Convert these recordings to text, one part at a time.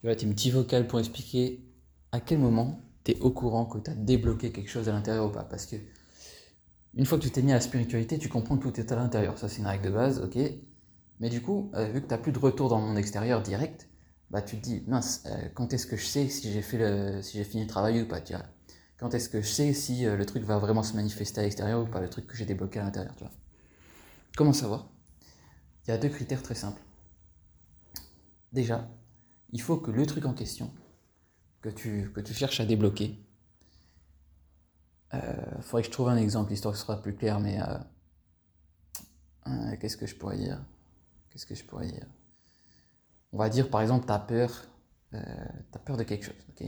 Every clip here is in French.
Tu vois, tes petits vocales pour expliquer à quel moment tu es au courant que tu as débloqué quelque chose à l'intérieur ou pas. Parce que une fois que tu t'es mis à la spiritualité, tu comprends que tout est à l'intérieur. Ça, c'est une règle de base, ok Mais du coup, euh, vu que tu n'as plus de retour dans le monde extérieur direct, bah, tu te dis, mince, euh, quand est-ce que je sais si j'ai fait le, si j'ai fini de travailler ou pas tu vois Quand est-ce que je sais si euh, le truc va vraiment se manifester à l'extérieur ou pas, le truc que j'ai débloqué à l'intérieur tu vois Comment savoir? Il y a deux critères très simples. Déjà, il faut que le truc en question, que tu, que tu cherches à débloquer, il euh, faudrait que je trouve un exemple, l'histoire sera plus claire, mais euh, euh, qu'est-ce que je pourrais dire? Qu'est-ce que je pourrais dire? On va dire par exemple, tu as peur, as peur de quelque chose, ok?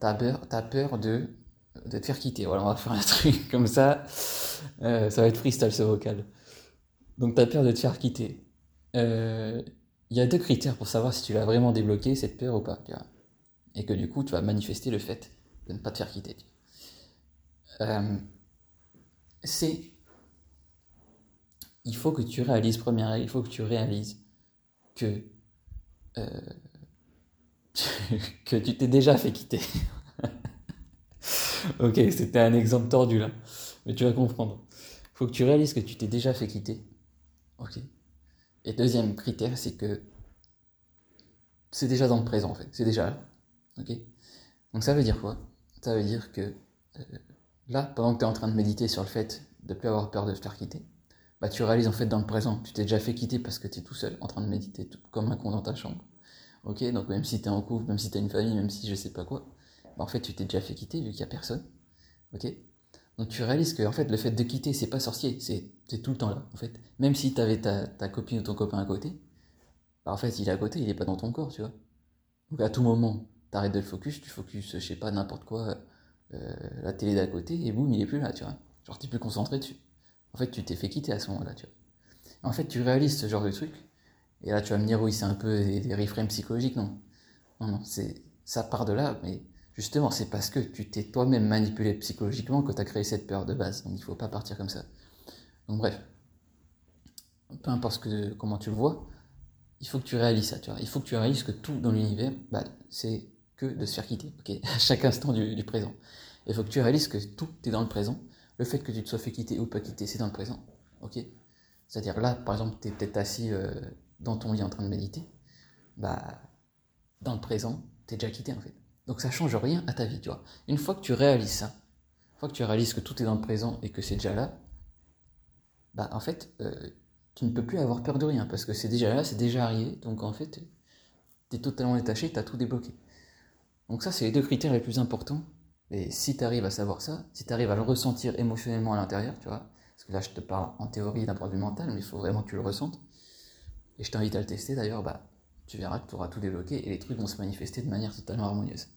Tu as peur, peur de, de te faire quitter. Voilà, on va faire un truc comme ça. ça va être freestyle ce vocal. Donc tu as peur de te faire quitter. Il y a deux critères pour savoir si tu l'as vraiment débloqué, cette peur ou pas. Et que du coup, tu vas manifester le fait de ne pas te faire quitter. Euh, c'est il faut que tu réalises, première il faut que tu réalises que, euh, que tu t'es déjà fait quitter. ok, c'était un exemple tordu là, mais tu vas comprendre. Il faut que tu réalises que tu t'es déjà fait quitter. Ok. Et deuxième critère, c'est que c'est déjà dans le présent en fait, c'est déjà là. Donc ça veut dire quoi? Ça veut dire que euh, là, pendant que tu es en train de méditer sur le fait de ne plus avoir peur de te faire quitter, bah, tu réalises en fait dans le présent, tu t'es déjà fait quitter parce que tu es tout seul en train de méditer, comme un con dans ta chambre. Donc même si tu es en couple, même si tu as une famille, même si je sais pas quoi, bah, en fait tu t'es déjà fait quitter vu qu'il n'y a personne. Donc tu réalises que en fait le fait de quitter, c'est pas sorcier, c'est tout le temps là. En fait, même si tu avais ta, ta, copine ou ton copain à côté, bah, en fait il est à côté, il est pas dans ton corps, tu vois. Donc à tout moment, tu arrêtes de le focus, tu focuses, je sais pas, n'importe quoi euh, la télé d'à côté, et boum, il est plus là, tu vois. Genre, t'es plus concentré dessus. En fait, tu t'es fait quitter à ce moment-là, tu vois. En fait, tu réalises ce genre de truc, et là, tu vas me dire, oui, c'est un peu des, des reframes psychologiques, non. Non, non, ça part de là, mais justement, c'est parce que tu t'es toi-même manipulé psychologiquement que tu as créé cette peur de base. Donc, il faut pas partir comme ça. Donc, bref. Peu importe comment tu le vois, il faut que tu réalises ça. Il faut que tu réalises que tout dans l'univers, bah, c'est que de se faire quitter, À chaque instant du, présent. Il faut que tu réalises que tout est dans le présent. Le fait que tu te sois fait quitter ou pas quitter, c'est dans le présent, C'est-à-dire là, par exemple, tu es peut-être assis euh, dans ton lit en train de méditer, bah, dans le présent, tu es déjà quitté en fait. Donc ça change rien à ta vie, tu vois. Une fois que tu réalises ça, une fois que tu réalises que tout est dans le présent et que c'est déjà là, bah en fait, euh, tu ne peux plus avoir peur de rien parce que c'est déjà là, c'est déjà arrivé. Donc en fait, tu es totalement détaché, tu as tout débloqué. Donc ça, c'est les deux critères les plus importants. Et si tu arrives à savoir ça, si tu arrives à le ressentir émotionnellement à l'intérieur, tu vois, parce que là, je te parle en théorie d'un point de mental, mais il faut vraiment que tu le ressentes. Et je t'invite à le tester d'ailleurs, bah, tu verras que tu auras tout débloqué et les trucs vont se manifester de manière totalement harmonieuse.